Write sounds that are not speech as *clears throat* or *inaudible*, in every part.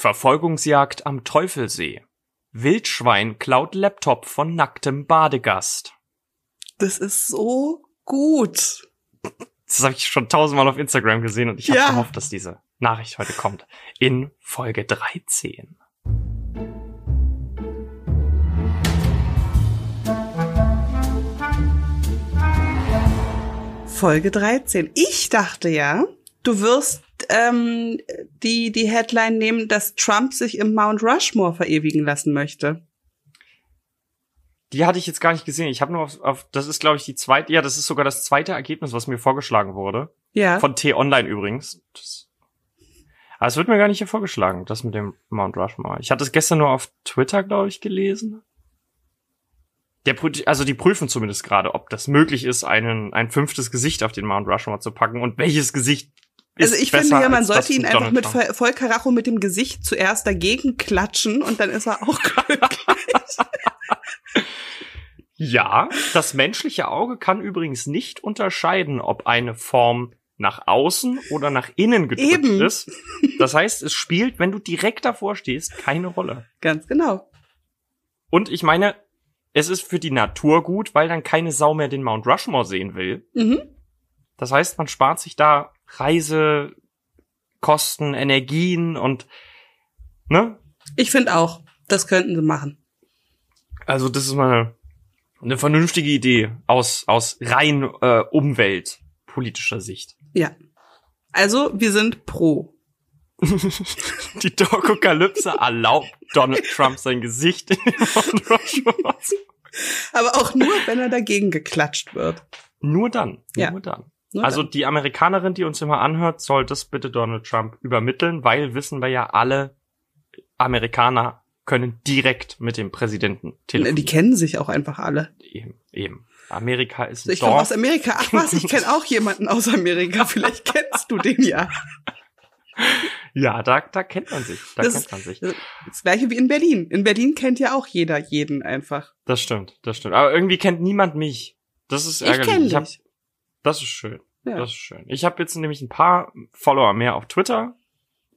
Verfolgungsjagd am Teufelsee. Wildschwein klaut Laptop von nacktem Badegast. Das ist so gut. Das habe ich schon tausendmal auf Instagram gesehen und ich habe Ja. gehofft, dass diese Nachricht heute kommt. In Folge 13. Folge 13. Ich dachte ja, du wirst ähm, die, die Headline nehmen, dass Trump sich im Mount Rushmore verewigen lassen möchte. Die hatte ich jetzt gar nicht gesehen. Ich habe nur auf, auf das ist glaube ich die zweite, ja, das ist sogar das zweite Ergebnis, was mir vorgeschlagen wurde. Ja. Von T-Online übrigens. Das, aber es wird mir gar nicht hier vorgeschlagen, das mit dem Mount Rushmore. Ich hatte es gestern nur auf Twitter, glaube ich, gelesen. Der, also die prüfen zumindest gerade, ob das möglich ist, einen, ein fünftes Gesicht auf den Mount Rushmore zu packen und welches Gesicht also ich finde ja, man sollte ihn einfach mit Trump. voll, voll Karacho mit dem Gesicht zuerst dagegen klatschen und dann ist er auch *laughs* glücklich. Ja, das menschliche Auge kann übrigens nicht unterscheiden, ob eine Form nach außen oder nach innen gedrückt Eben. ist. Das heißt, es spielt, wenn du direkt davor stehst, keine Rolle. Ganz genau. Und ich meine, es ist für die Natur gut, weil dann keine Sau mehr den Mount Rushmore sehen will. Mhm. Das heißt, man spart sich da Reisekosten, Energien und ne? Ich finde auch, das könnten sie machen. Also das ist mal eine, vernünftige Idee aus aus rein äh, umweltpolitischer Sicht. Ja. Also, wir sind pro. *laughs* Die Dokokalypse erlaubt Donald Trump sein Gesicht in Aber auch nur, wenn er dagegen geklatscht wird. Nur dann, Ja. nur dann. Nur Also dann. die Amerikanerin, die uns immer anhört, soll das bitte Donald Trump übermitteln, weil wissen wir ja alle, Amerikaner können direkt mit dem Präsidenten die telefonieren. kennen sich auch einfach alle. Eben, eben. Amerika ist ein ich komme aus Amerika. Ach was, ich kenne auch jemanden aus Amerika. Vielleicht kennst du den ja. *laughs* Ja, da, da kennt man sich. Da Das- kennt man sich. Das gleiche wie in Berlin. In Berlin kennt ja auch jeder jeden einfach. Das stimmt, das stimmt. Aber irgendwie kennt niemand mich. Das ist Ich ärgerlich. kenne hab- dich. Das ist schön. Ja. Das ist schön. Ich habe jetzt nämlich ein paar Follower mehr auf Twitter.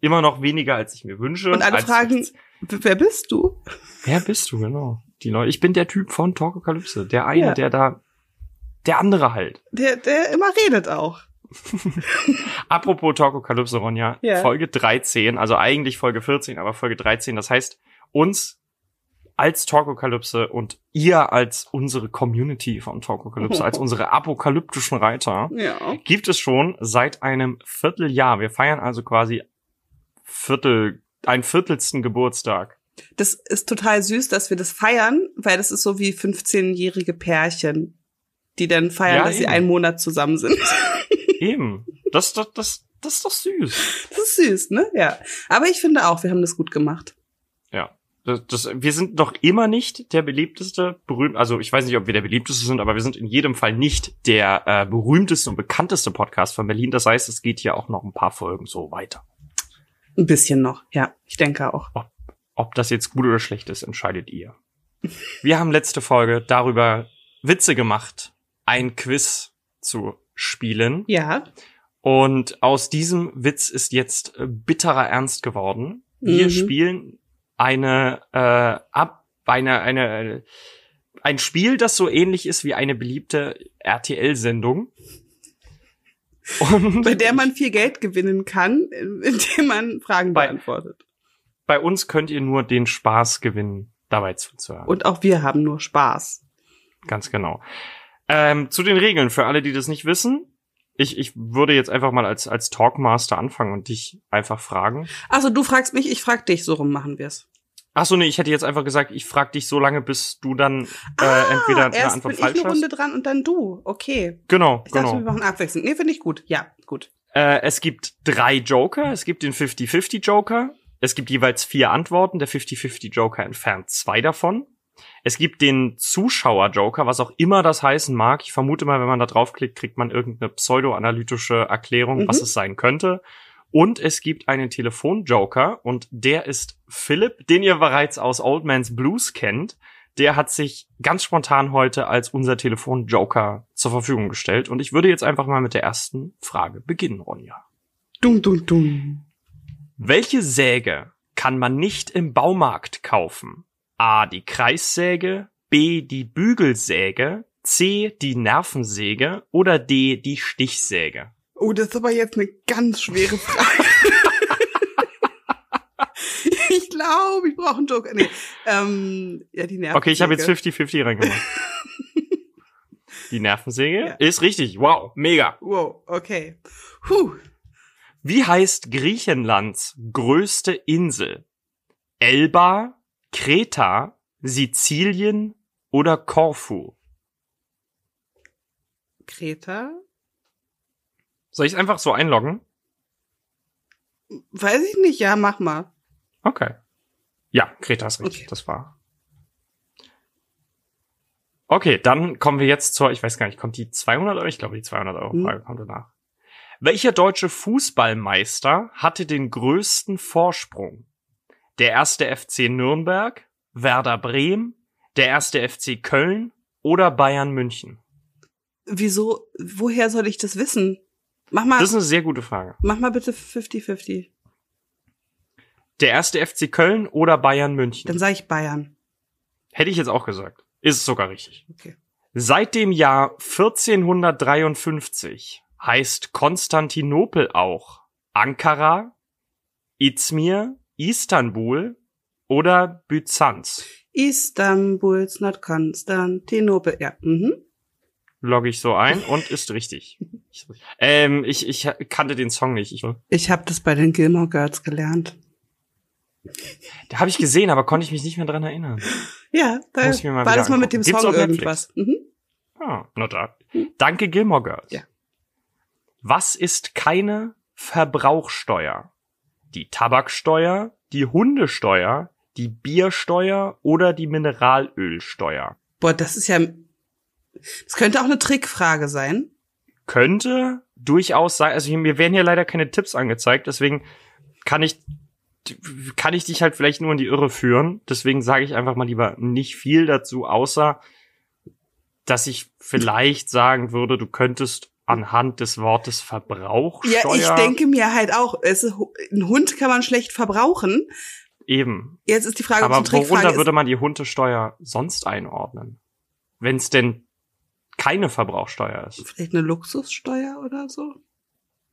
Immer noch weniger, als ich mir wünsche. Und alle fragen, wer bist du? Wer bist du, genau? Die Leute. Ich bin der Typ von Talkokalypse. Der eine, Ja. der da, der andere halt. Der, der immer redet auch. *laughs* Apropos Talkokalypse, Ronja. Ja. Folge 13, also eigentlich Folge 14, aber Folge 13. Das heißt, uns als Talkokalypse und ihr als unsere Community von Talkokalypse, als unsere apokalyptischen Reiter, Ja. gibt es schon seit einem Vierteljahr. Wir feiern also quasi Viertel, ein viertelsten Geburtstag. Das ist total süß, dass wir das feiern, weil das ist so wie 15-jährige Pärchen, die dann feiern, Ja, dass sie eben. einen Monat zusammen sind. *laughs* Eben. Das, das, das, das ist doch süß. Das ist süß, ne? Ja. Aber ich finde auch, wir haben das gut gemacht. Das, das, wir sind noch immer nicht der beliebteste, berühmt, also ich weiß nicht, ob wir der beliebteste sind, aber wir sind in jedem Fall nicht der äh, berühmteste und bekannteste Podcast von Berlin. Das heißt, es geht hier auch noch ein paar Folgen so weiter. Ein bisschen noch, ja. Ich denke auch. Ob das jetzt gut oder schlecht ist, entscheidet ihr. Wir haben letzte Folge darüber Witze gemacht, ein Quiz zu spielen. Ja. Und aus diesem Witz ist jetzt bitterer Ernst geworden. Wir Mhm. spielen eine äh, ab eine eine ein Spiel, das so ähnlich ist wie eine beliebte RTL-Sendung. Und Bei der man viel Geld gewinnen kann, *laughs* indem man Fragen Bei- beantwortet. bei uns könnt ihr nur den Spaß gewinnen, dabei zuzuhören. Und auch wir haben nur Spaß. Ganz genau. Ähm, zu den Regeln für alle, die das nicht wissen. Ich, ich würde jetzt einfach mal als, als Talkmaster anfangen und dich einfach fragen. Also du fragst mich, ich frag dich, so rum machen wir's. Ach so, nee, ich hätte jetzt einfach gesagt, ich frag dich so lange, bis du dann äh, Ah, entweder eine erst Antwort bin ich falsch eine hast. Runde dran und dann du. Okay. Genau, Ich dachte, wir genau. machen abwechselnd. Nee, finde ich gut. Ja, gut. Äh, es gibt drei Joker. Es gibt den 50-50 Joker. Es gibt jeweils vier Antworten. Der 50-50 Joker entfernt zwei davon. Es gibt den Zuschauer-Joker, was auch immer das heißen mag. Ich vermute mal, wenn man da draufklickt, kriegt man irgendeine pseudoanalytische Erklärung, Mhm. was es sein könnte. Und es gibt einen Telefon-Joker und der ist Philipp, den ihr bereits aus Old Man's Blues kennt. Der hat sich ganz spontan heute als unser Telefon-Joker zur Verfügung gestellt. Und ich würde jetzt einfach mal mit der ersten Frage beginnen, Ronja. Dum, dum, dum. Welche Säge kann man nicht im Baumarkt kaufen? A. Die Kreissäge, B. Die Bügelsäge, C. Die Nervensäge oder D. Die Stichsäge? Oh, das ist aber jetzt eine ganz schwere Frage. *laughs* ich glaube, ich brauche einen Joker. Nee, ähm, ja, die Nervensäge. Okay, ich habe jetzt 50-50 reingemacht. *laughs* Die Nervensäge Ja. ist richtig. Wow, mega. Wow, okay. Puh. Wie heißt Griechenlands größte Insel? Elba, Kreta, Sizilien oder Korfu? Kreta? Soll ich es einfach so einloggen? Weiß ich nicht, ja, mach mal. Okay. Ja, Kreta ist richtig. Okay. Das war. Okay, dann kommen wir jetzt zur, ich weiß gar nicht, kommt die 200 Euro? Ich glaube, die 200 Euro Hm. Frage kommt danach. Welcher deutsche Fußballmeister hatte den größten Vorsprung? Der erste FC Nürnberg, Werder Bremen, der erste FC Köln oder Bayern München? Wieso, woher soll ich das wissen? Mach mal, Das ist eine sehr gute Frage. mach mal bitte 50-50. Der erste FC Köln oder Bayern München? Dann sage ich Bayern. Hätte ich jetzt auch gesagt. Ist es sogar richtig. Okay. Seit dem Jahr 1453 heißt Konstantinopel auch Ankara, Izmir, Istanbul oder Byzanz. Istanbul's not Konstantinopel. Ja, mhm. Logge ich so ein und ist richtig. Ich, *laughs* ähm, ich, ich kannte den Song nicht. Ich, Ich habe das bei den Gilmore Girls gelernt. da habe ich gesehen, aber konnte ich mich nicht mehr dran erinnern. Ja, da Muss ich mir mal war das mal mit dem Song irgendwas. Mhm. Ah, not da. Danke Gilmore Girls. Ja. Was ist keine Verbrauchsteuer? Die Tabaksteuer, die Hundesteuer, die Biersteuer oder die Mineralölsteuer? Boah, das ist ja. Das könnte auch eine Trickfrage sein. Könnte durchaus sein, also mir werden hier leider keine Tipps angezeigt, deswegen kann ich kann ich dich halt vielleicht nur in die Irre führen. Deswegen sage ich einfach mal lieber nicht viel dazu, außer dass ich vielleicht sagen würde, du könntest anhand des Wortes Verbrauchsteuer Ja, ich denke mir halt auch, es ein Hund kann man schlecht verbrauchen. eben. Jetzt ist die Frage, Aber ob es worunter würde man die Hundesteuer sonst einordnen? Wenn es denn keine Verbrauchsteuer ist. Vielleicht eine Luxussteuer oder so?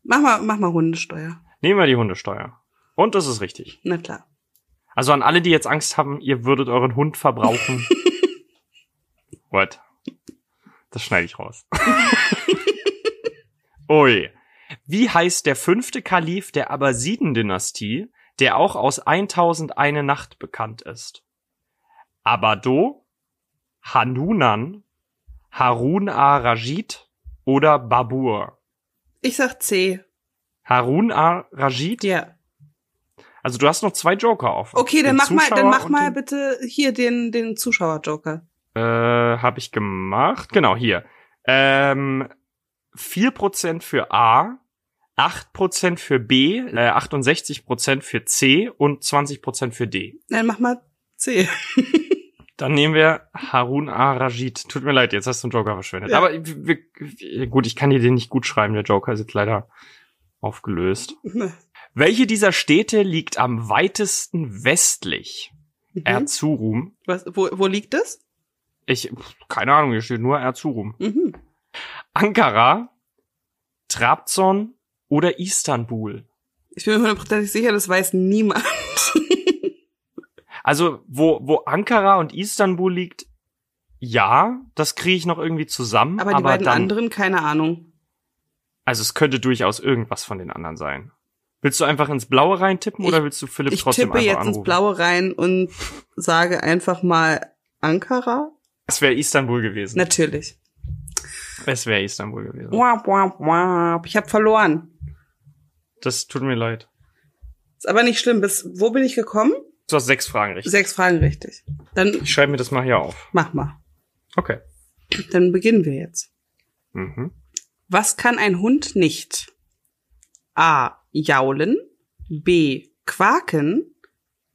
Mach mal, mach mal Hundesteuer. Nehmen wir die Hundesteuer. Und das ist richtig. Na klar. Also an alle, die jetzt Angst haben, ihr würdet euren Hund verbrauchen. *laughs* What? Das schneide ich raus. *laughs* Ui. Wie heißt der fünfte Kalif der Abbasiden-Dynastie, der auch aus 1001 Nacht bekannt ist? Abado, Hanunan, Harun ar-Rashid oder Babur? Ich sag C. Harun ar-Rashid? Ja. Also du hast noch zwei Joker offen. Okay, dann mach mal, dann Zuschauer mach mal bitte hier den, den Zuschauer-Joker. Äh, habe ich gemacht. Genau, hier. Ähm, 4% für A, 8% für B, äh, 68% für C und 20% für D. Dann mach mal C. *laughs* Dann nehmen wir Harun ar-Rashid. Tut mir leid, jetzt hast du einen Joker verschwendet. Ja. Aber wir, gut, ich kann dir den nicht gut schreiben. Der Joker ist jetzt leider aufgelöst. Welche dieser Städte liegt am weitesten westlich? Mhm. Erzurum. Was, wo, wo liegt das? Ich, keine Ahnung, hier steht nur Erzurum. Mhm. Ankara, Trabzon oder Istanbul. Ich bin mir hundertprozentig sicher, das weiß niemand. Also, wo, wo Ankara und Istanbul liegt, ja, das kriege ich noch irgendwie zusammen. Aber die beiden dann, anderen, keine Ahnung. Also es könnte durchaus irgendwas von den anderen sein. Willst du einfach ins Blaue reintippen oder willst du Philipp Ich trotzdem tippe einfach jetzt anrufen? ins Blaue rein und sage einfach mal Ankara. Es wäre Istanbul gewesen. Natürlich. Es wäre Istanbul gewesen. Wap, wap, wap. Ich habe verloren. Das tut mir leid. Ist aber nicht schlimm. Bis wo bin ich gekommen? Du hast sechs Fragen richtig. Sechs Fragen richtig. Dann Ich schreibe mir das mal hier auf. mach mal. Okay. Dann beginnen wir jetzt. Mhm. Was kann ein Hund nicht? A. Jaulen. B. Quaken.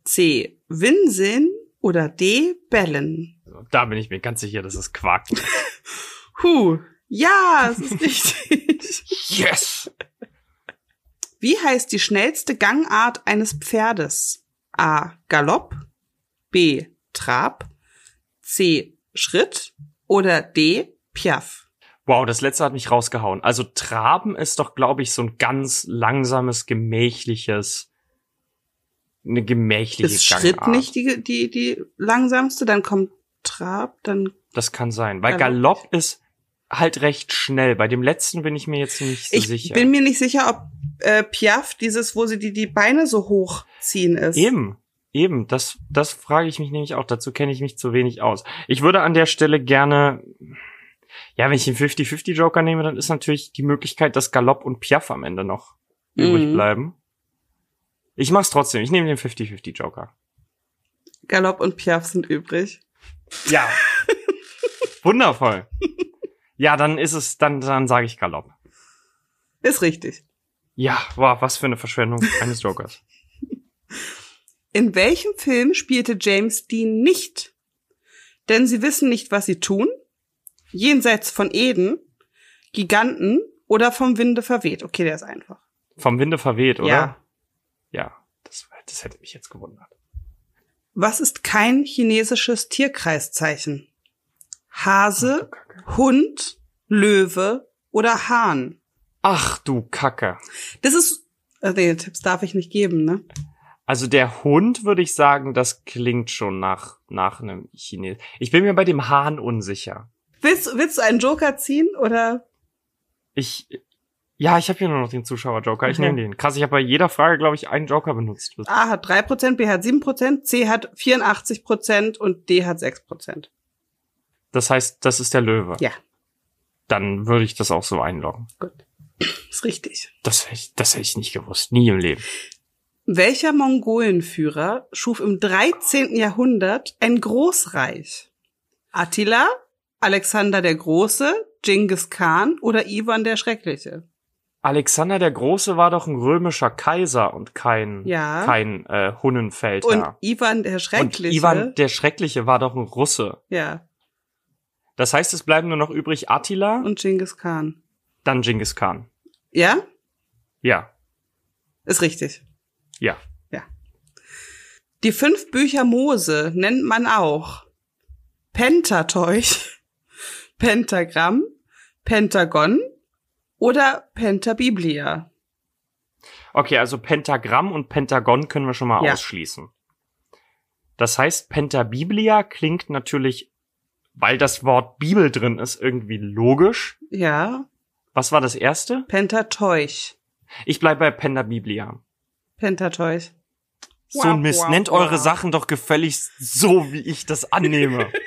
C. Winseln. Oder D. Bellen. Da bin ich mir ganz sicher, dass es Quark ist. *laughs* Huh. Ja, es ist richtig. *laughs* Yes! Wie heißt die schnellste Gangart eines Pferdes? A. Galopp, B. Trab, C. Schritt oder D. Piaf? Wow, das letzte hat mich rausgehauen. Also Traben ist doch, glaube ich, so ein ganz langsames, gemächliches, eine gemächliche Ist Gangart. Schritt nicht die, die, die langsamste? Dann kommt Trab, dann Das kann sein, weil Galopp. Galopp ist halt recht schnell. Bei dem letzten bin ich mir jetzt nicht so Ich sicher. bin mir nicht sicher, ob äh, Piaf dieses, wo sie die, die Beine so hochziehen ist. Eben, eben, das, das frage ich mich nämlich auch. Dazu kenne ich mich zu wenig aus. Ich würde an der Stelle gerne, ja, wenn ich den 50-50 Joker nehme, dann ist natürlich die Möglichkeit, dass Galopp und Piaf am Ende noch übrig Mhm. bleiben. Ich mach's trotzdem. Ich nehme den 50-50 Joker. Galopp und Piaf sind übrig. Ja. *laughs* Wundervoll. Ja, dann ist es, dann, dann sage ich Galopp. Ist richtig. Ja, wow, was für eine Verschwendung eines Jokers. *laughs* In welchem Film spielte James Dean nicht? Denn sie wissen nicht, was sie tun. Jenseits von Eden, Giganten oder vom Winde verweht. Okay, der ist einfach. Vom Winde verweht, oder? Ja. Ja, das, das hätte mich jetzt gewundert. Was ist kein chinesisches Tierkreiszeichen? Hase. Hund, Löwe oder Hahn? Ach du Kacke. Das ist, äh, nee, Tipps darf ich nicht geben, ne? Also der Hund würde ich sagen, das klingt schon nach, nach einem Chines. Ich bin mir bei dem Hahn unsicher. Willst, willst du einen Joker ziehen oder? Ich, ja, ich habe hier nur noch den Zuschauer-Joker. Ich Okay. nehme den. Krass, ich habe bei jeder Frage, glaube ich, einen Joker benutzt. A hat 3%, B hat 7%, C hat 84% und D hat 6%. Das heißt, das ist der Löwe. Ja. Dann würde ich das auch so einloggen. Gut. Ist richtig. Das hätte ich, das hätte ich nicht gewusst. Nie im Leben. Welcher Mongolenführer schuf im 13. Jahrhundert ein Großreich? Attila, Alexander der Große, Genghis Khan oder Ivan der Schreckliche? Alexander der Große war doch ein römischer Kaiser und kein, Ja. kein äh, Und Hunnenfelder. Ivan der Und Schreckliche. Ivan der Schreckliche war doch ein Russe. ja, Das heißt, es bleiben nur noch übrig Attila, und Genghis Khan. dann Genghis Khan. Ja? Ja, Ist richtig. ja. Die fünf Bücher Mose nennt man auch Pentateuch, *laughs* Pentagramm, Pentagon oder Pentabiblia. Okay, also Pentagramm und Pentagon können wir schon mal Ja. ausschließen. Das heißt, Pentabiblia klingt natürlich, weil das Wort Bibel drin ist, irgendwie logisch. Ja, Was war das erste? Pentateuch, Ich bleibe bei Pentabiblia. Pentateuch. So ein Mist. Wow, Nennt wow, eure wow. Sachen doch gefälligst so, wie ich das annehme. *laughs*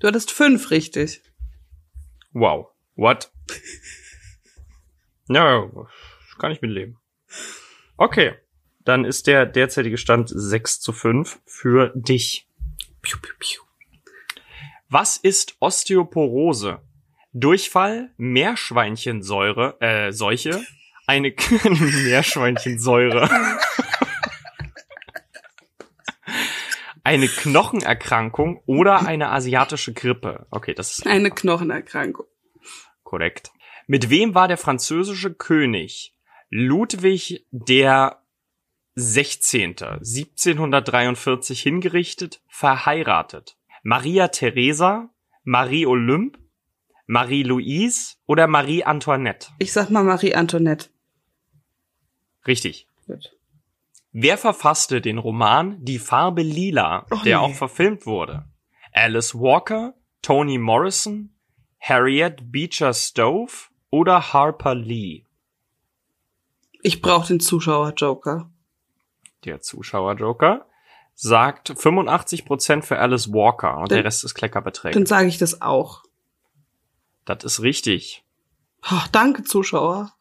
Du hattest fünf richtig. wow. What? *laughs* Ja, kann ich mitleben. Okay. Dann ist der derzeitige Stand 6 zu 5 für dich. Piu, piu, piu. Was ist Osteoporose? Durchfall, Meerschweinchensäure, äh, Seuche, *laughs* eine Meerschweinchensäure. eine Knochenerkrankung oder eine asiatische Grippe. Okay, das ist Eine Knochenerkrankung. korrekt. Mit wem war der französische König Ludwig der 16. 1743 hingerichtet, verheiratet? Maria Theresa, Marie Olympe, Marie-Louise oder Marie Antoinette? Ich sag mal Marie Antoinette. Richtig. Gut. Wer verfasste den Roman Die Farbe Lila, Oh, der nee. auch verfilmt wurde? Alice Walker, Toni Morrison, Harriet Beecher Stowe oder Harper Lee? Ich brauche den Zuschauer-Joker. Der Zuschauer-Joker sagt 85% für Alice Walker und Dann- der Rest ist Kleckerbeträge. Dann sage ich das auch. Das ist richtig. Oh, danke, Zuschauer.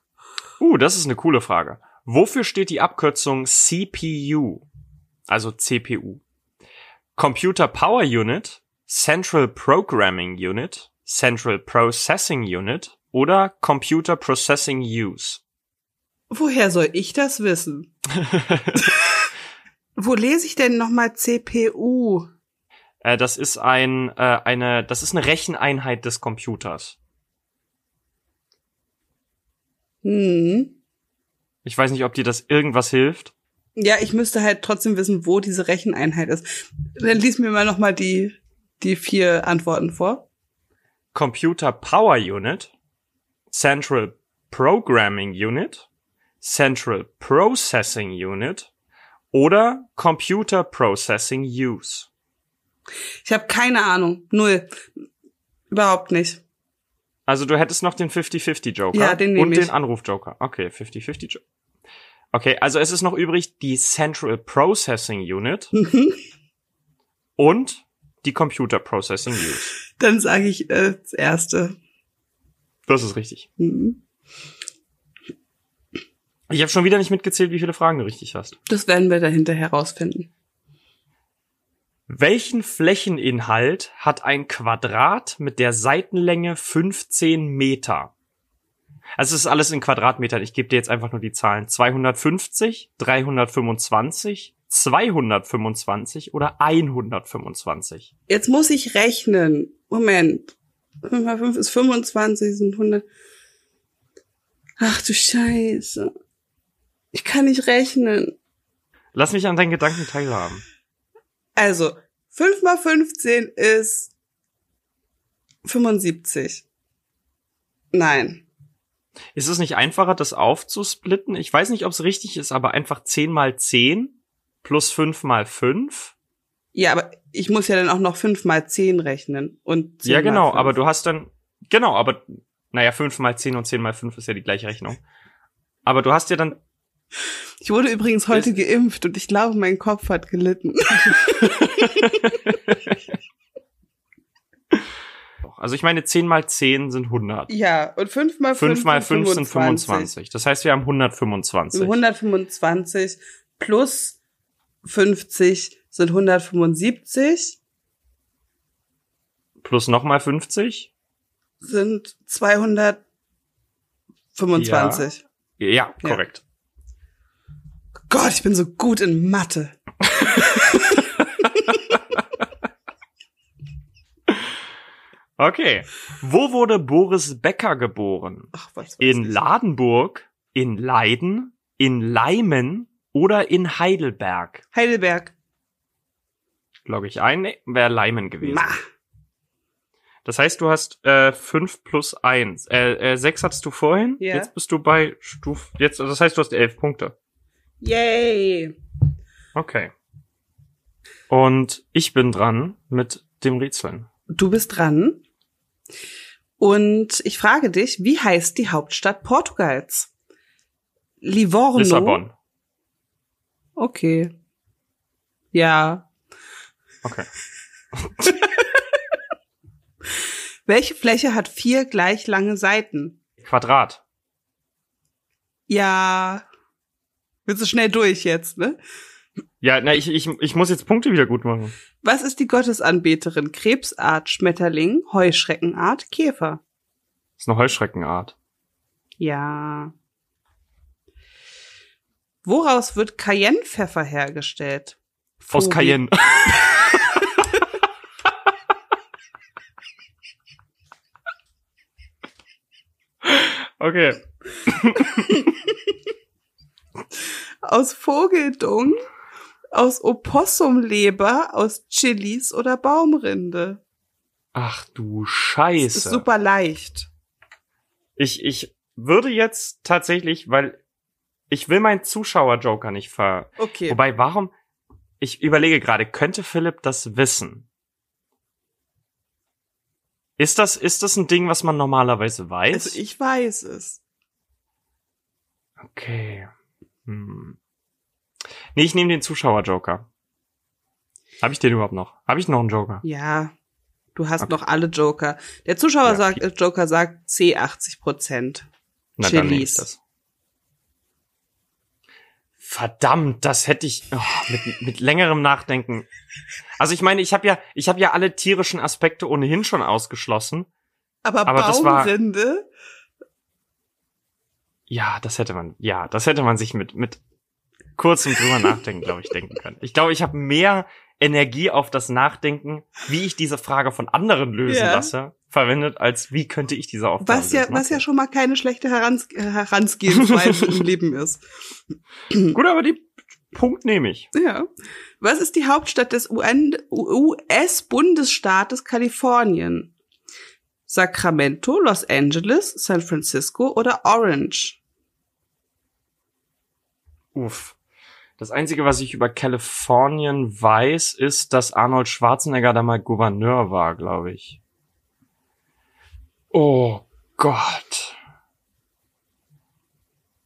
Uh, das ist eine coole Frage. Wofür steht die Abkürzung CPU? Also CPU. Computer Power Unit, Central Programming Unit, Central Processing Unit oder Computer Processing Use? Woher soll ich das wissen? Wo lese ich denn nochmal CPU? Äh, das ist ein, äh, eine, das ist eine Recheneinheit des Computers. Hm. Ich weiß nicht, ob dir das irgendwas hilft. Ja, ich müsste halt trotzdem wissen, wo diese Recheneinheit ist. Dann lies mir mal noch mal die, die vier Antworten vor. Computer Power Unit, Central Programming Unit, Central Processing Unit oder Computer Processing Use. Ich habe keine Ahnung. Null. Überhaupt nicht. Also du hättest noch den 50-50 Joker Ja, den und ich. den Anruf Joker. Okay, 50-50 Joker. Okay, also es ist noch übrig die Central Processing Unit Mhm. und die Computer Processing Use. Dann sage ich äh, das erste. Das ist richtig. Mhm. Ich habe schon wieder nicht mitgezählt, wie viele Fragen du richtig hast. Das werden wir dahinter herausfinden. Welchen Flächeninhalt hat ein Quadrat mit der Seitenlänge 15 Meter? Also es ist alles in Quadratmetern. Ich gebe dir jetzt einfach nur die Zahlen. 250, 325, 225 oder 125. Jetzt muss ich rechnen. Moment. 5 mal 5 ist 25, sind 100. Ach du Scheiße. Ich kann nicht rechnen. Lass mich an deinen Gedanken teilhaben. Also, 5 mal 15 ist 75. Nein. Ist es nicht einfacher, das aufzusplitten? Ich weiß nicht, ob es richtig ist, aber einfach 10 mal 10 plus 5 mal 5. Ja, aber ich muss ja dann auch noch 5 mal 10 rechnen. Und 10 Ja, genau, 5. aber du hast dann, genau, aber, naja, 5 mal 10 und 10 mal 5 ist ja die gleiche Rechnung. Aber du hast ja dann, Ich wurde übrigens heute geimpft und ich glaube, mein Kopf hat gelitten. *laughs* also ich meine, 10 mal 10 sind 100. ja, und 5 mal 5, 5 mal 5 sind 25. 25. Das heißt, wir haben 125. sind 125 plus 50 sind 175, Plus nochmal 50? sind 225. Ja, korrekt. Gott, ich bin so gut in Mathe. *laughs* Okay. Wo wurde Boris Becker geboren? Ach, was weiß In. Ladenburg, in Leiden, in Leimen oder in Heidelberg? Heidelberg. Logge ich ein? Nee, wäre Leimen gewesen. Ma. Das heißt, du hast äh, 5 plus 1. Äh, äh, 6 hattest du vorhin. Ja. Jetzt bist du bei Stuf. Jetzt, das heißt, du hast 11 Punkte. Yay. Okay. Und ich bin dran mit dem Rätseln. Du bist dran. Und ich frage dich, wie heißt die Hauptstadt Portugals? Livorno. Lissabon. Okay. Ja. Okay. *laughs* Welche Fläche hat vier gleich lange Seiten? Quadrat. Ja. Willst du schnell durch jetzt, ne? Ja, na, ich, ich, ich muss jetzt Punkte wieder gut machen. Was ist die Gottesanbeterin? Krebsart, Schmetterling, Heuschreckenart, Käfer? Das ist eine Heuschreckenart. Ja. Woraus wird Cayennepfeffer hergestellt? Aus Vogel. Cayenne. *laughs* okay. *laughs* Aus Vogeldung, aus Opossumleber, aus Chilis oder Baumrinde. Ach du Das Scheiße. ist super leicht. Ich, ich würde jetzt tatsächlich, weil ich will meinen Zuschauer-Joker nicht ver... Okay. Wobei, warum? Ich überlege gerade, könnte Philipp das wissen? Ist das, ist das ein Ding, was man normalerweise weiß? Also ich weiß es. Okay. Hm. Nee, ich nehme den Zuschauer-Joker. Habe ich den überhaupt noch? Habe ich noch einen Joker? Ja. Du hast Okay. noch alle Joker. Der Zuschauer Ja, sagt, äh, Joker sagt C 80 Prozent. Na, dann nehme ich Chilis. das. Verdammt, das hätte ich oh, mit, mit längerem Nachdenken. Also ich meine, ich habe ja, ich habe ja alle tierischen Aspekte ohnehin schon ausgeschlossen. Aber, Aber Baumrinde? Ja, das hätte man, ja, das hätte man sich mit mit kurzem drüber nachdenken, glaube ich, denken können. Ich glaube, ich habe mehr Energie auf das Nachdenken, wie ich diese Frage von anderen lösen Ja. lasse, verwendet, als wie könnte ich diese Aufgabe Was ja, was ja schon mal keine schlechte Herans äh, Herangehensweise *laughs* im Leben ist. Gut, aber die Punkt nehme ich. Ja. Was ist die Hauptstadt des US-Bundesstaates Kalifornien? Sacramento, Los Angeles, San Francisco oder Orange? Uff. Das Einzige, was ich über Kalifornien weiß, ist, dass Arnold Schwarzenegger da mal Gouverneur war, glaube ich. Oh Gott.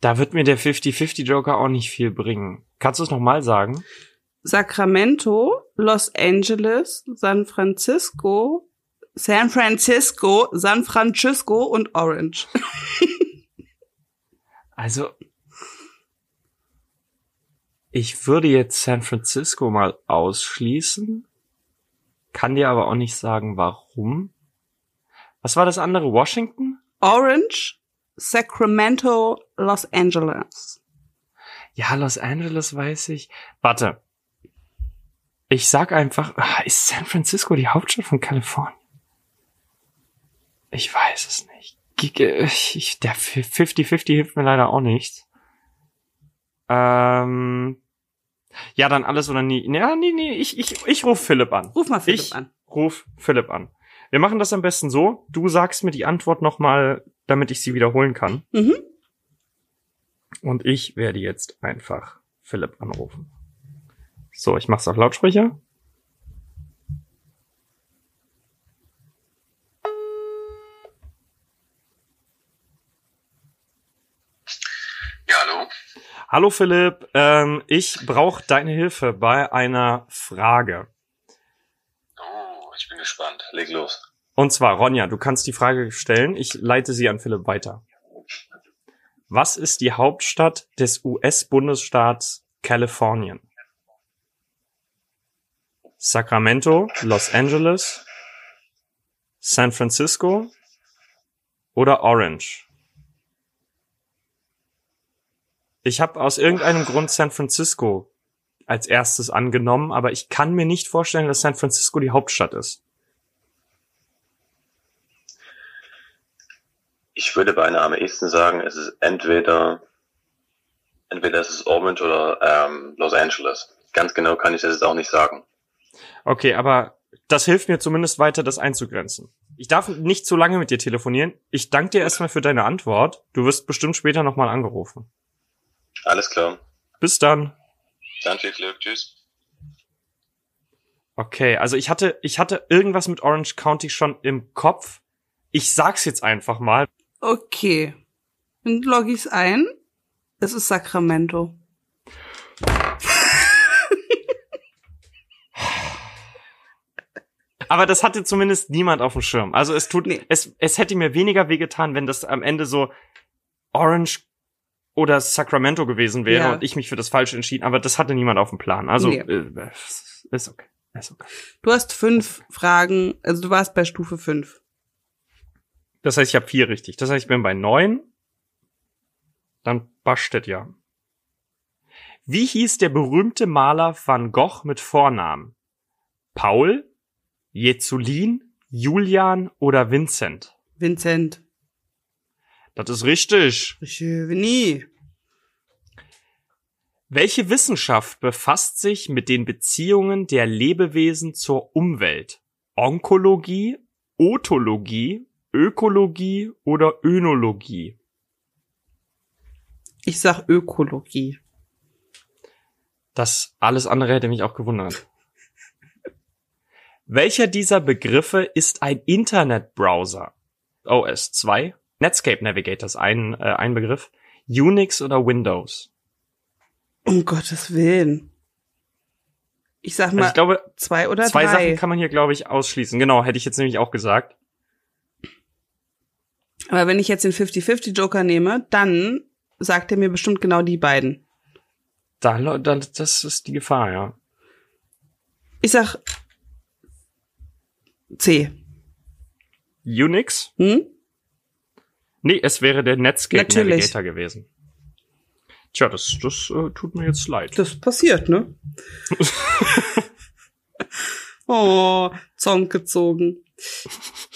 Da wird mir der 50-50 Joker auch nicht viel bringen. Kannst du es nochmal sagen? Sacramento, Los Angeles, San Francisco, San Francisco, San Francisco und Orange. *laughs* also, ich würde jetzt San Francisco mal ausschließen, kann dir aber auch nicht sagen, warum. Was war das andere? Washington? Orange, Sacramento, Los Angeles. Ja, Los Angeles weiß ich. Warte. Ich sag einfach, ah, ist San Francisco die Hauptstadt von Kalifornien? Ich weiß es nicht. Ich, der 50-50 hilft mir leider auch nicht. Ähm, ja, dann alles oder nie. Ja, nee, nee, ich, ich, ich ruf Philipp an. Ruf mal Philipp ich an. Ruf Philipp an. Wir machen das am besten so. Du sagst mir die Antwort nochmal, damit ich sie wiederholen kann. Mhm. Und ich werde jetzt einfach Philipp anrufen. So, ich mach's auf Lautsprecher. Ja, hallo. Hallo Philipp, ähm, ich brauche deine Hilfe bei einer Frage. Oh, ich bin gespannt. Leg los. Und zwar, Ronja, du kannst die Frage stellen. Ich leite sie an Philipp weiter. Was ist die Hauptstadt des US-Bundesstaats Kalifornien? Sacramento, Los Angeles, San Francisco oder Orange? Ich habe aus irgendeinem Grund San Francisco als erstes angenommen, aber ich kann mir nicht vorstellen, dass San Francisco die Hauptstadt ist. Ich würde beinahe am ehesten sagen, es ist entweder entweder es ist Orange oder ähm, Los Angeles. Ganz genau kann ich das jetzt auch nicht sagen. Okay, aber das hilft mir zumindest weiter, das einzugrenzen. Ich darf nicht zu lange mit dir telefonieren. Ich danke dir erstmal für deine Antwort. Du wirst bestimmt später nochmal angerufen. Alles klar. Bis dann. Dann viel Glück. Tschüss. Okay, also ich hatte, ich hatte irgendwas mit Orange County schon im Kopf. Ich sag's jetzt einfach mal. Okay. Dann logge ich's ein. Es ist Sacramento. Aber das hatte zumindest niemand auf dem Schirm. Also es tut, Nee. es, es hätte mir weniger wehgetan, wenn das am Ende so Orange oder Sacramento gewesen wäre Ja. und ich mich für das Falsche entschieden. Aber das hatte niemand auf dem Plan. Also Nee. äh, ist okay. Ist okay. Du hast fünf Fragen, also du warst bei Stufe fünf. Das heißt, ich habe vier richtig. Das heißt, ich bin bei neun. Dann Bastet ja. Wie hieß der berühmte Maler Van Gogh mit Vornamen? Paul, Jezulin, Julian oder Vincent? Vincent. Das ist richtig. Chevigny. Welche Wissenschaft befasst sich mit den Beziehungen der Lebewesen zur Umwelt? Onkologie, Otologie, Ökologie oder Önologie? Ich sag Ökologie. Das alles andere hätte mich auch gewundert. Welcher dieser Begriffe ist ein Internetbrowser? OS 2, Netscape Navigator ist ein, äh, ein Begriff, Unix oder Windows? Um Gottes Willen. Ich sag Also mal ich glaube, zwei oder zwei drei. Sachen kann man hier, glaube ich, ausschließen. Genau, hätte ich jetzt nämlich auch gesagt. Aber wenn ich jetzt den 50-50 Joker nehme, dann sagt er mir bestimmt genau die beiden. Da, da, das ist die Gefahr, ja. Ich sag C. Unix? Hm? Nee, es wäre der Netscape Natürlich. Navigator gewesen. Tja, das, das äh, tut mir jetzt leid. Das passiert, ne? *laughs* oh, Zonk gezogen.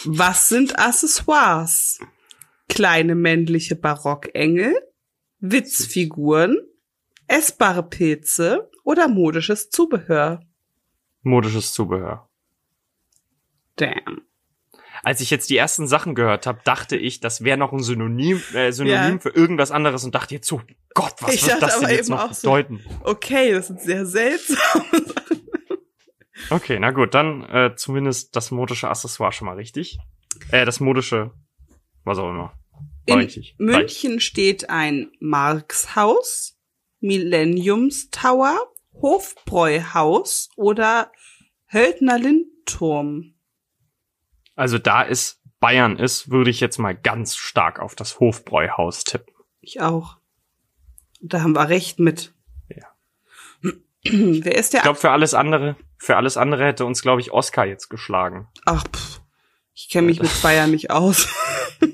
Was sind Accessoires? Kleine männliche Barockengel, Witzfiguren, Essbare Pilze oder modisches Zubehör? Modisches Zubehör. Damn. Als ich jetzt die ersten Sachen gehört habe, dachte ich, das wäre noch ein Synonym, äh, Synonym Ja. für irgendwas anderes und dachte jetzt so, Gott, was Ich wird das denn jetzt noch auch so. bedeuten? Okay, das sind sehr seltsam. *laughs* Okay, na gut, dann äh, zumindest das modische Accessoire schon mal richtig. Äh, das modische, was auch immer. War In richtig. Reicht. München steht ein Markshaus, Millenniums Tower, Hofbräuhaus oder Höldner Lindturm. Also da es Bayern ist, würde ich jetzt mal ganz stark auf das Hofbräuhaus tippen. Ich auch. Da haben wir recht mit. Ja. *clears throat* Wer ist der? Ich glaube, für alles andere, für alles andere hätte uns, glaube ich, Oscar jetzt geschlagen. Ach, pff, ich kenne mich mit Bayern nicht aus. *laughs*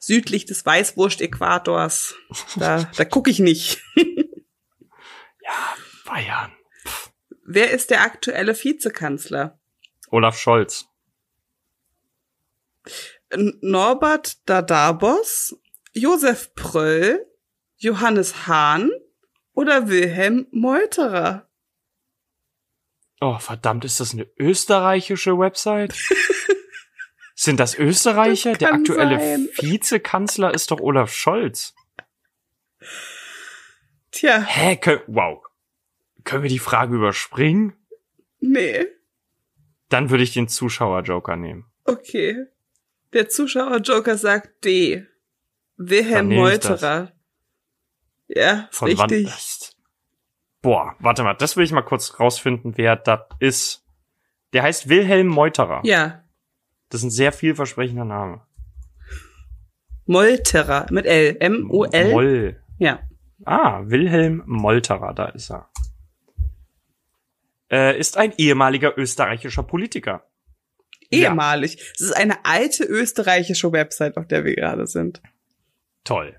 Südlich des Weißwurst-Äquators. Da, da gucke ich nicht. Bayern. Wer ist der aktuelle Vizekanzler? Olaf Scholz. Norbert Dadabos, Josef Pröll, Johannes Hahn oder Wilhelm Meuterer? Oh, verdammt, ist das eine österreichische Website? *laughs* Sind das Österreicher? Das Der aktuelle sein. Vizekanzler ist doch Olaf Scholz. Tja, Hä? Kön wow. Können wir die Frage überspringen? nee. Dann würde ich den Zuschauer-Joker nehmen. Okay. Der Zuschauer-Joker sagt D. Wilhelm. Meuterer. Ja, Von richtig. wann? ist- Boah, warte mal, das will ich mal kurz rausfinden, wer das ist. Der heißt Wilhelm Meuterer. Ja, Das ist ein sehr vielversprechender Name. Molterer mit L. M-O-L. Moll. Ja. Ah, Wilhelm Molterer, da ist er. Äh, ist ein ehemaliger österreichischer Politiker. Ja. Ehemalig. Es ist eine alte österreichische Website, auf der wir gerade sind. Toll.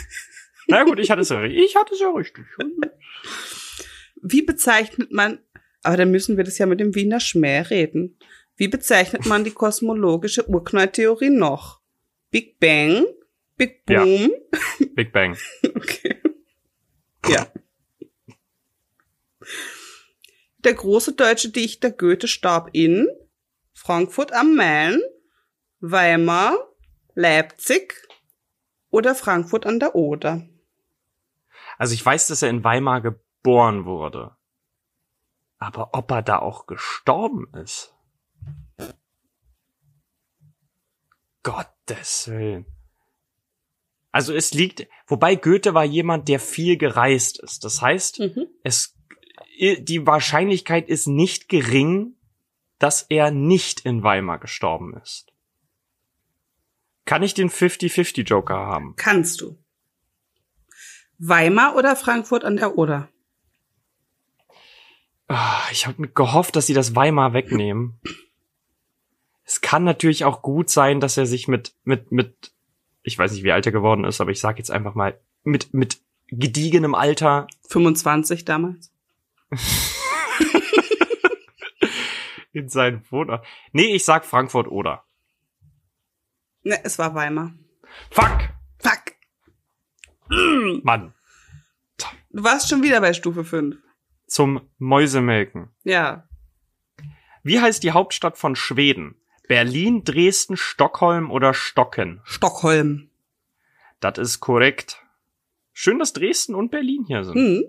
*laughs* Na gut, ich hatte es ja, ri- ich hatte es ja richtig. *laughs* Wie bezeichnet man, aber dann müssen wir das ja mit dem Wiener Schmäh reden. Wie bezeichnet man die kosmologische Urknalltheorie noch? Big Bang? Big Ja. Boom? Big Bang. *laughs* Okay. Ja. Der große deutsche Dichter Goethe starb in Frankfurt am Main, Weimar, Leipzig oder Frankfurt an der Oder. Also ich weiß, dass er in Weimar geboren wurde. Aber ob er da auch gestorben ist? Gottes Willen. Also es liegt, wobei Goethe war jemand, der viel gereist ist. Das heißt, Mhm. es, die Wahrscheinlichkeit ist nicht gering, dass er nicht in Weimar gestorben ist. Kann ich den 50-50 Joker haben? Kannst du. Weimar oder Frankfurt an der Oder? Ah, Ich habe gehofft, dass sie das Weimar wegnehmen. Es kann natürlich auch gut sein, dass er sich mit, mit, mit, ich weiß nicht, wie alt er geworden ist, aber ich sag jetzt einfach mal, mit, mit gediegenem Alter 25 damals. In seinen Wohnort. Nee, ich sag Frankfurt oder. Ne, es war Weimar. Fuck! Fuck. Mann. Du warst schon wieder bei Stufe 5. Zum Mäusemelken. Ja. Wie heißt die Hauptstadt von Schweden? Berlin, Dresden, Stockholm oder Stocken? Stockholm. Das ist korrekt. Schön, dass Dresden und Berlin hier sind. Hm.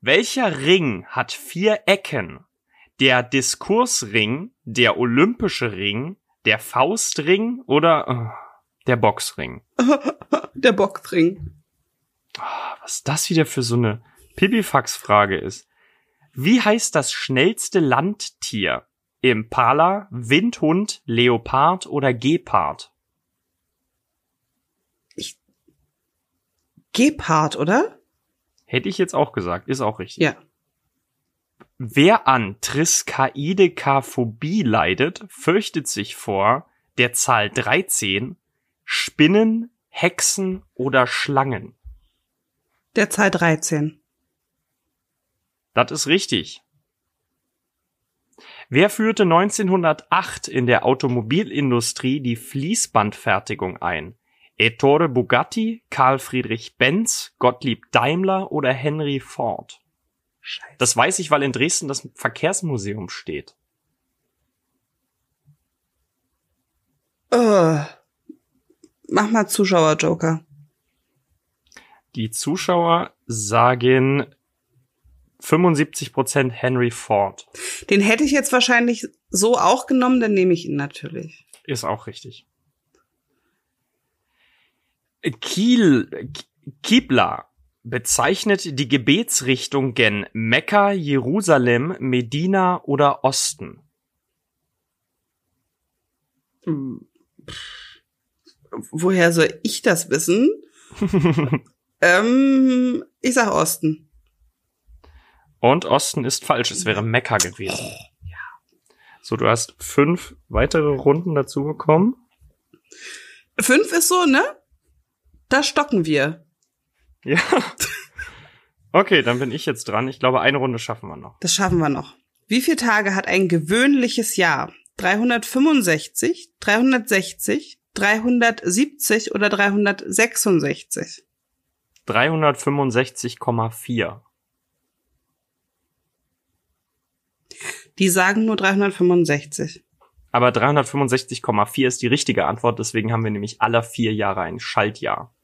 Welcher Ring hat vier Ecken? Der Diskursring, der Olympische Ring, der Faustring oder äh, der Boxring? *laughs* Der Bockring. Was das wieder für so eine Pipifax-Frage ist. Wie heißt das schnellste Landtier? Impala, Windhund, Leopard oder Gepard? Gepard, oder? Hätte ich jetzt auch gesagt, ist auch richtig. Ja. Wer an Triskaidekaphobie leidet, fürchtet sich vor der Zahl 13, Spinnen, Hexen oder Schlangen. Der Zahl 13. Das ist richtig. Wer führte 1908 in der Automobilindustrie die Fließbandfertigung ein? Ettore Bugatti, Karl Friedrich Benz, Gottlieb Daimler oder Henry Ford? Scheiße. Das weiß ich, weil in Dresden das Verkehrsmuseum steht. Äh, mach mal Zuschauer-Joker. Die Zuschauer sagen 75% Henry Ford. Den hätte ich jetzt wahrscheinlich so auch genommen, dann nehme ich ihn natürlich. Ist auch richtig. Kiel, Kibla bezeichnet die Gebetsrichtung gen Mekka, Jerusalem, Medina oder Osten. Woher soll ich das wissen? *laughs* ähm, ich sag Osten. Und Osten ist falsch. Es wäre Mekka gewesen. So, du hast fünf weitere Runden dazu bekommen. Fünf ist so, ne? Da stocken wir. Ja. Okay, dann bin ich jetzt dran. Ich glaube, eine Runde schaffen wir noch. Das schaffen wir noch. Wie viele Tage hat ein gewöhnliches Jahr? 365, 360, 370 oder 366? 365,4. Die sagen nur 365. Aber 365,4 ist die richtige Antwort, deswegen haben wir nämlich alle vier Jahre ein Schaltjahr.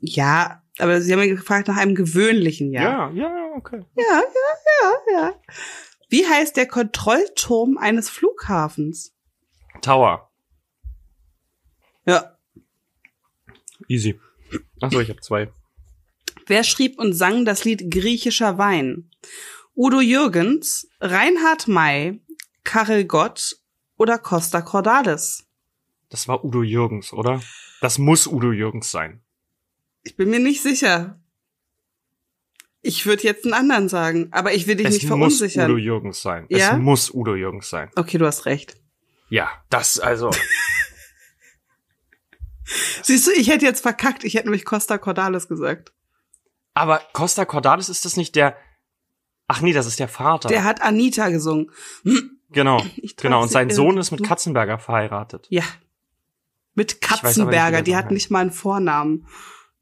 Ja, aber Sie haben ja gefragt nach einem gewöhnlichen Jahr. Ja, ja, okay. Ja, ja, ja, ja. Wie heißt der Kontrollturm eines Flughafens? Tower. Ja. Easy. Achso, ich habe zwei. Wer schrieb und sang das Lied Griechischer Wein? Udo Jürgens, Reinhard May, Karel Gott oder Costa Cordalis? Das war Udo Jürgens, oder? Das muss Udo Jürgens sein. Ich bin mir nicht sicher. Ich würde jetzt einen anderen sagen, aber ich will dich es nicht muss verunsichern. Udo Jürgens sein. Ja? Es muss Udo Jürgens sein. okay, du hast recht. Ja, das also. *laughs* Siehst du, ich hätte jetzt verkackt. Ich hätte nämlich Costa Cordalis gesagt. Aber Costa Cordalis ist das nicht der. Ach nee, das ist der Vater. Der hat Anita gesungen. genau. *laughs* Genau. Und sein Sohn ist mit Katzenberger verheiratet. Ja. Mit weiß Katzenberger, wie die hat nicht mal einen Vornamen.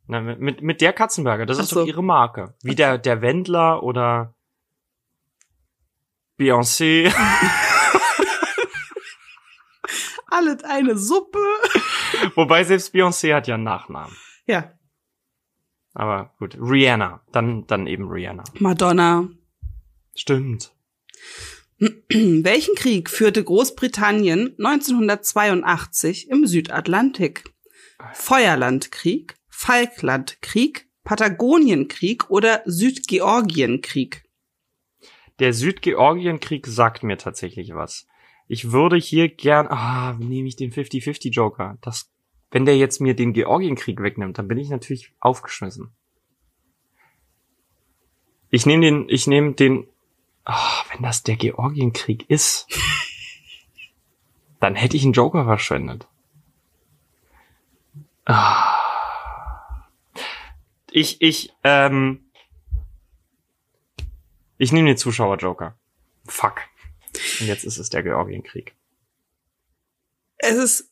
Na, mit, mit, der Katzenberger, das Ach ist so. doch ihre Marke. Wie der, der Wendler oder Beyoncé. *laughs* Alles eine Suppe. *laughs* Wobei selbst Beyoncé hat ja einen Nachnamen. Ja. Aber gut, Rihanna. Dann, dann eben Rihanna. Madonna. Stimmt. *clears throat* Welchen Krieg führte Großbritannien 1982 im Südatlantik? Feuerlandkrieg, Falklandkrieg, Patagonienkrieg oder Südgeorgienkrieg? Der Südgeorgienkrieg sagt mir tatsächlich was. Ich würde hier gern, ah, nehme ich den 50-50 Joker. Das, wenn der jetzt mir den Georgienkrieg wegnimmt, dann bin ich natürlich aufgeschmissen. Ich nehme den, ich nehme den, ah, wenn das der Georgienkrieg ist, *laughs* dann hätte ich einen Joker verschwendet. Ah. Ich, ich, ähm, ich nehme den Zuschauer-Joker. Fuck. Und jetzt ist es der Georgienkrieg. Es ist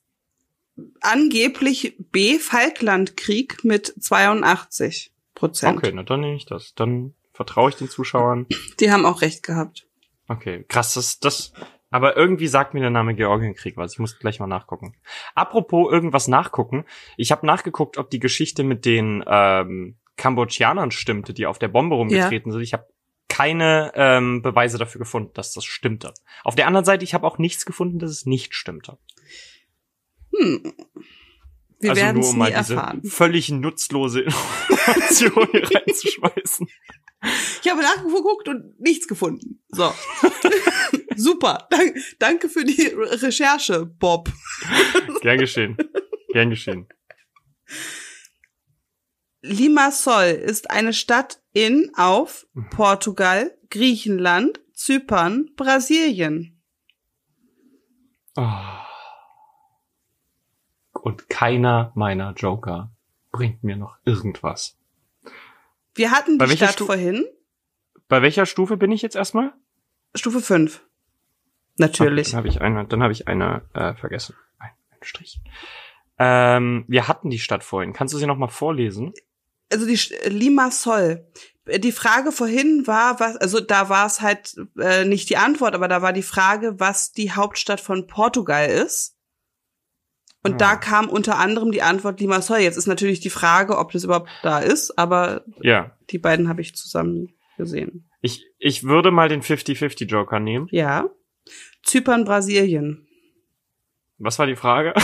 angeblich B. Falklandkrieg mit 82 Prozent. Okay, na dann nehme ich das. Dann vertraue ich den Zuschauern. Die haben auch recht gehabt. Okay, krass, das, das, aber irgendwie sagt mir der Name Georgienkrieg was. Ich muss gleich mal nachgucken. Apropos irgendwas nachgucken. Ich habe nachgeguckt, ob die Geschichte mit den ähm, Kambodschanern stimmte, die auf der Bombe rumgetreten sind. Ich habe keine ähm, Beweise dafür gefunden, dass das stimmte. Auf der anderen Seite, ich habe auch nichts gefunden, dass es nicht stimmte. Hm. Wir also werden nur um mal diese erfahren. völlig nutzlose *laughs* Information hier *laughs* reinzuschmeißen. Ich habe nachgeguckt und nichts gefunden. So. *laughs* Super. Dank, danke für die Re- Recherche, Bob. *laughs* Gern geschehen. Gern geschehen. Limassol ist eine Stadt in auf Mhm. Portugal, Griechenland, Zypern, Brasilien. Ah. Und keiner meiner Joker bringt mir noch irgendwas. Wir hatten Bei die welcher Stadt Stu- vorhin. Bei welcher Stufe bin ich jetzt erstmal? Stufe 5. Natürlich. Okay, dann habe ich eine, dann habe ich eine äh, vergessen. Ein, ein Strich. Ähm, wir hatten die Stadt vorhin. Kannst du sie noch mal vorlesen? Also die Sch- Limassol. Die Frage vorhin war, was, also da war es halt äh, nicht die Antwort, aber da war die Frage, was die Hauptstadt von Portugal ist. Und Ah. da kam unter anderem die Antwort Limassol. Jetzt ist natürlich die Frage, ob das überhaupt da ist, aber Ja. die beiden habe ich zusammen gesehen. Ich, ich würde mal den 50-50 Joker nehmen. Ja. Zypern, Brasilien. Was war die Frage? *laughs*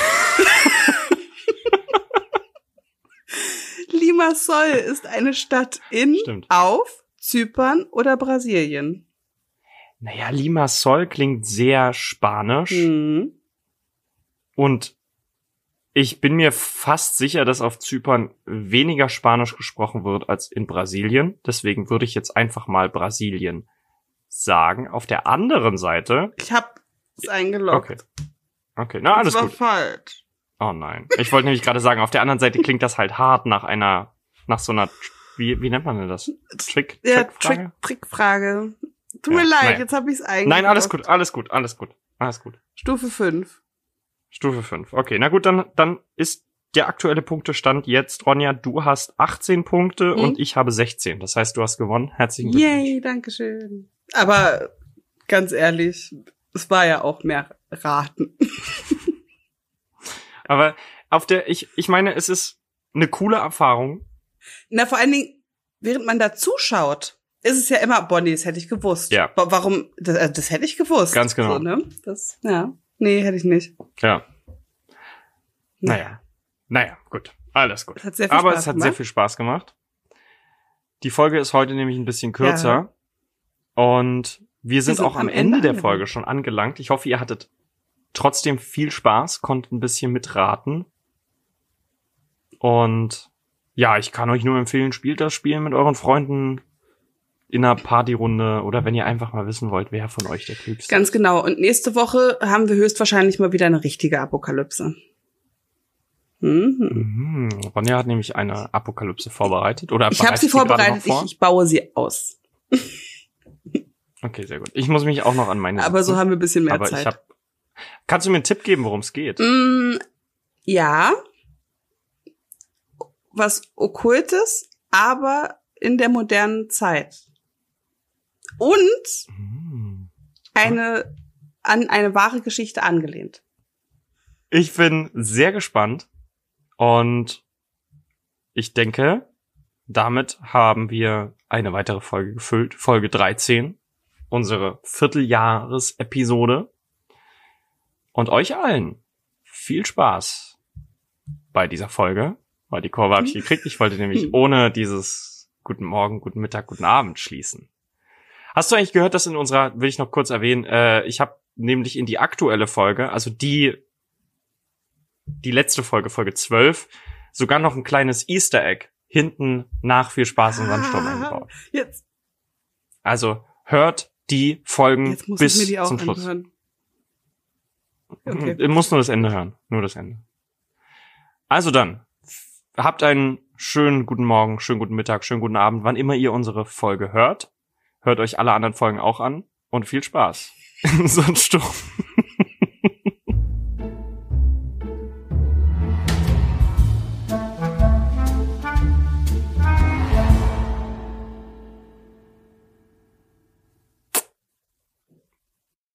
Limassol ist eine Stadt in, Stimmt. auf Zypern oder Brasilien. Naja, Limassol klingt sehr spanisch. Hm. Und ich bin mir fast sicher, dass auf Zypern weniger Spanisch gesprochen wird als in Brasilien. Deswegen würde ich jetzt einfach mal Brasilien sagen. Auf der anderen Seite. Ich habe es eingeloggt. Okay. Okay, na alles das war gut. falsch. Oh nein. Ich wollte nämlich gerade sagen, auf der anderen Seite klingt das halt hart nach einer, nach so einer, wie, wie nennt man denn das? Trick? Ja, Trickfrage? Trick, Trickfrage. Tut Ja, mir leid, naja. jetzt habe ich es eingeloggt. Nein, alles gut, alles gut, alles gut, alles gut. Stufe 5. Stufe 5. Okay, na gut, dann, dann ist der aktuelle Punktestand jetzt, Ronja, du hast 18 Punkte Mhm. und ich habe 16. Das heißt, du hast gewonnen. Herzlichen Glückwunsch. Yay, danke schön. Aber ganz ehrlich, es war ja auch mehr raten. *laughs* Aber auf der, ich, ich meine, es ist eine coole Erfahrung. Na, vor allen Dingen, während man da zuschaut, ist es ja immer, Bonnie, das hätte ich gewusst. Ja. Wa- Warum? Das, also das hätte ich gewusst. Ganz genau. So, ne? Das, ja. Nee, hätte ich nicht. Ja. Naja. Naja, gut. Alles gut. Es hat sehr viel Aber Spaß es hat gemacht. sehr viel Spaß gemacht. Die Folge ist heute nämlich ein bisschen kürzer. Und wir sind sind auch am Ende, Ende der. Folge schon angelangt. Ich hoffe, ihr hattet trotzdem viel Spaß, konntet ein bisschen mitraten. Und ja, ich kann euch nur empfehlen, spielt das Spiel mit euren Freunden in einer Partyrunde oder wenn ihr einfach mal wissen wollt, wer von euch der Klügste ist. Ganz genau. Und nächste Woche haben wir höchstwahrscheinlich mal wieder eine richtige Apokalypse. Mhm. Mhm. Ronja hat nämlich eine Apokalypse vorbereitet. Oder Ich habe sie vorbereitet, vor? ich, ich baue sie aus. *laughs* Okay, sehr gut. Ich muss mich auch noch an meine. Aber so setzen. haben wir ein bisschen mehr Aber Zeit. ich hab. Kannst du mir einen Tipp geben, worum es geht? Mm, ja. Was Okkultes, aber in der modernen Zeit. Und Hm. eine, an eine wahre Geschichte angelehnt. Ich bin sehr gespannt und ich denke, damit haben wir eine weitere Folge gefüllt, Folge 13, unsere Vierteljahres-Episode. Und euch allen viel Spaß bei dieser Folge, weil die Kurve habe ich *laughs* gekriegt. Ich wollte nämlich ohne dieses Guten Morgen, Guten Mittag, Guten Abend schließen. Hast du eigentlich gehört, dass in unserer, will ich noch kurz erwähnen, äh, ich habe nämlich in die aktuelle Folge, also die die letzte Folge, Folge 12, sogar noch ein kleines Easter Egg hinten nach viel Spaß und Sandsturm eingebaut. Jetzt, Also hört die Folgen jetzt muss bis ich mir die auch zum Schluss. anhören. Okay. Ihr müsst nur das Ende hören. Nur das Ende. Also dann, habt einen schönen guten Morgen, schönen guten Mittag, schönen guten Abend, wann immer ihr unsere Folge hört. Hört euch alle anderen Folgen auch an und viel Spaß. so ein Sturm.